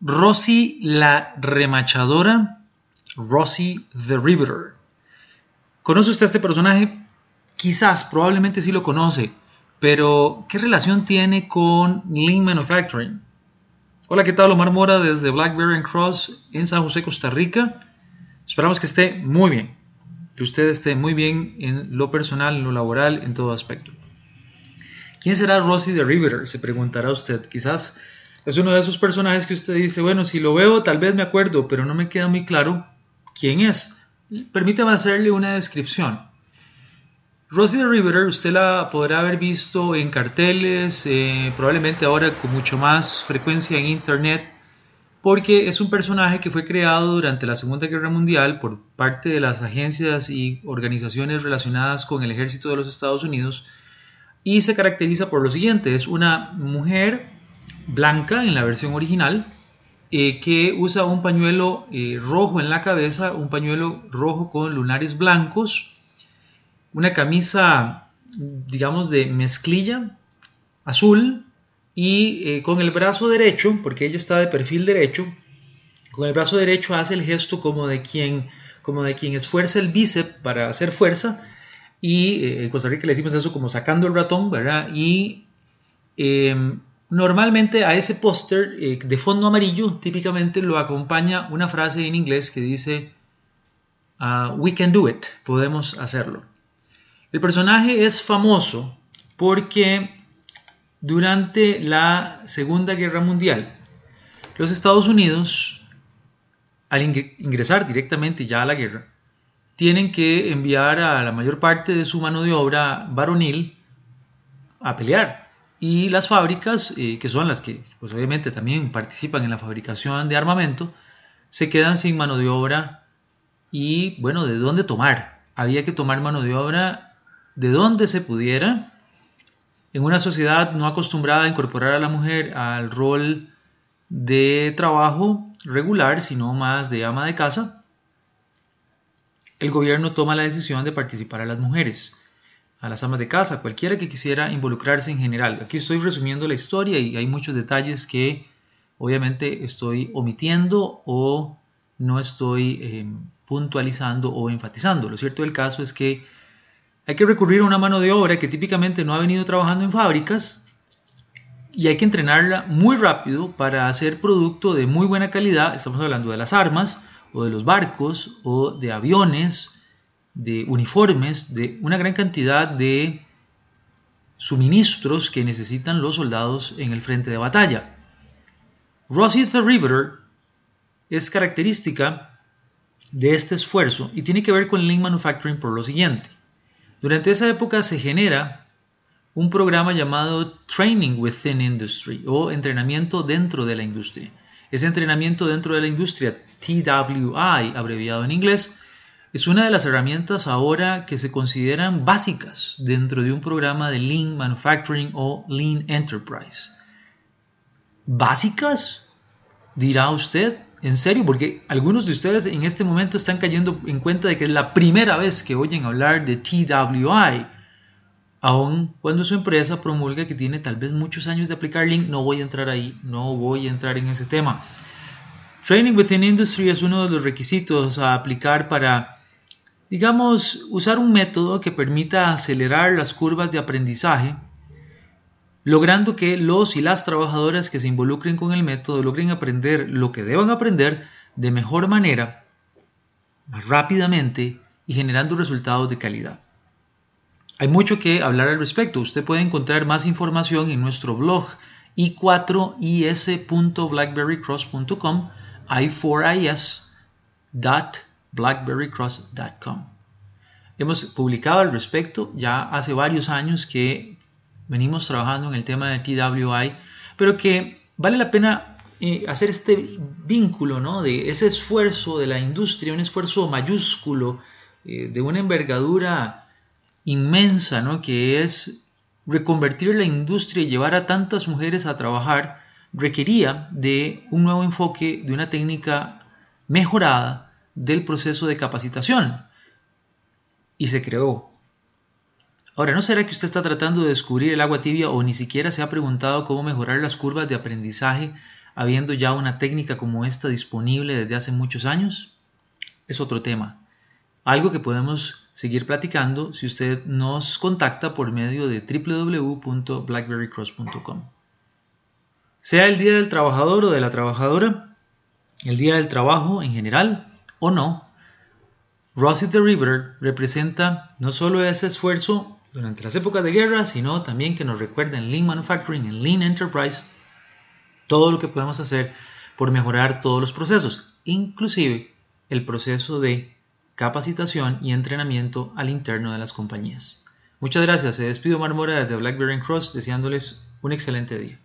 Rosy la remachadora, Rosy the Riveter. ¿Conoce usted este personaje? Quizás, probablemente sí lo conoce, pero ¿qué relación tiene con Lean Manufacturing? Hola, ¿qué tal? Omar Mora desde Blackberry Cross en San José, Costa Rica. Esperamos que esté muy bien, que usted esté muy bien en lo personal, en lo laboral, en todo aspecto. ¿Quién será Rosy the Riveter? Se preguntará usted. Quizás es uno de esos personajes que usted dice, bueno, si lo veo tal vez me acuerdo, pero no me queda muy claro quién es. Permítame hacerle una descripción. Rosie the Riveter usted la podrá haber visto en carteles, eh, probablemente ahora con mucho más frecuencia en internet, porque es un personaje que fue creado durante la Segunda Guerra Mundial por parte de las agencias y organizaciones relacionadas con el ejército de los Estados Unidos y se caracteriza por lo siguiente, es una mujer blanca en la versión original, eh, que usa un pañuelo eh, rojo en la cabeza, un pañuelo rojo con lunares blancos, una camisa, digamos, de mezclilla azul y eh, con el brazo derecho, porque ella está de perfil derecho, con el brazo derecho hace el gesto como de quien, como de quien esfuerza el bíceps para hacer fuerza y en Costa Rica le decimos eso como sacando el ratón, ¿verdad? Y em, Normalmente a ese póster eh, de fondo amarillo típicamente lo acompaña una frase en inglés que dice ah, We can do it, podemos hacerlo. El personaje es famoso porque durante la Segunda Guerra Mundial los Estados Unidos, al ingresar directamente ya a la guerra, tienen que enviar a la mayor parte de su mano de obra varonil a pelear y las fábricas, eh, que son las que pues obviamente también participan en la fabricación de armamento, se quedan sin mano de obra y bueno, ¿de dónde tomar? Había que tomar mano de obra de donde se pudiera. En una sociedad no acostumbrada a incorporar a la mujer al rol de trabajo regular, sino más de ama de casa, el gobierno toma la decisión de participar a las mujeres a las amas de casa, cualquiera que quisiera involucrarse en general. Aquí estoy resumiendo la historia y hay muchos detalles que obviamente estoy omitiendo o no estoy eh, puntualizando o enfatizando. Lo cierto del caso es que hay que recurrir a una mano de obra que típicamente no ha venido trabajando en fábricas y hay que entrenarla muy rápido para hacer producto de muy buena calidad. Estamos hablando de las armas o de los barcos o de aviones de uniformes, de una gran cantidad de suministros que necesitan los soldados en el frente de batalla. Rosie the Riveter es característica de este esfuerzo y tiene que ver con Lean Manufacturing por lo siguiente. Durante esa época se genera un programa llamado Training Within Industry o entrenamiento dentro de la industria. Ese entrenamiento dentro de la industria, TWI, abreviado en inglés, es una de las herramientas ahora que se consideran básicas dentro de un programa de Lean Manufacturing o Lean Enterprise. ¿Básicas? Dirá usted. ¿En serio? Porque algunos de ustedes en este momento están cayendo en cuenta de que es la primera vez que oyen hablar de TWI. Aun cuando su empresa promulga que tiene tal vez muchos años de aplicar Lean, no voy a entrar ahí, no voy a entrar en ese tema. Training Within Industry es uno de los requisitos a aplicar para Digamos, usar un método que permita acelerar las curvas de aprendizaje, logrando que los y las trabajadoras que se involucren con el método logren aprender lo que deban aprender de mejor manera, más rápidamente y generando resultados de calidad. Hay mucho que hablar al respecto. Usted puede encontrar más información en nuestro blog i4is.blackberrycross.com i4is.com blackberrycross.com. Hemos publicado al respecto ya hace varios años que venimos trabajando en el tema de TWI, pero que vale la pena eh, hacer este vínculo ¿no? de ese esfuerzo de la industria, un esfuerzo mayúsculo, eh, de una envergadura inmensa, ¿no? que es reconvertir la industria y llevar a tantas mujeres a trabajar, requería de un nuevo enfoque, de una técnica mejorada del proceso de capacitación y se creó. Ahora, ¿no será que usted está tratando de descubrir el agua tibia o ni siquiera se ha preguntado cómo mejorar las curvas de aprendizaje habiendo ya una técnica como esta disponible desde hace muchos años? Es otro tema. Algo que podemos seguir platicando si usted nos contacta por medio de www.blackberrycross.com. Sea el Día del Trabajador o de la Trabajadora, el Día del Trabajo en general o no, Rossi the River representa no solo ese esfuerzo durante las épocas de guerra, sino también que nos recuerda en Lean Manufacturing, en Lean Enterprise, todo lo que podemos hacer por mejorar todos los procesos, inclusive el proceso de capacitación y entrenamiento al interno de las compañías. Muchas gracias, se despido Marmora desde Blackberry Cross deseándoles un excelente día.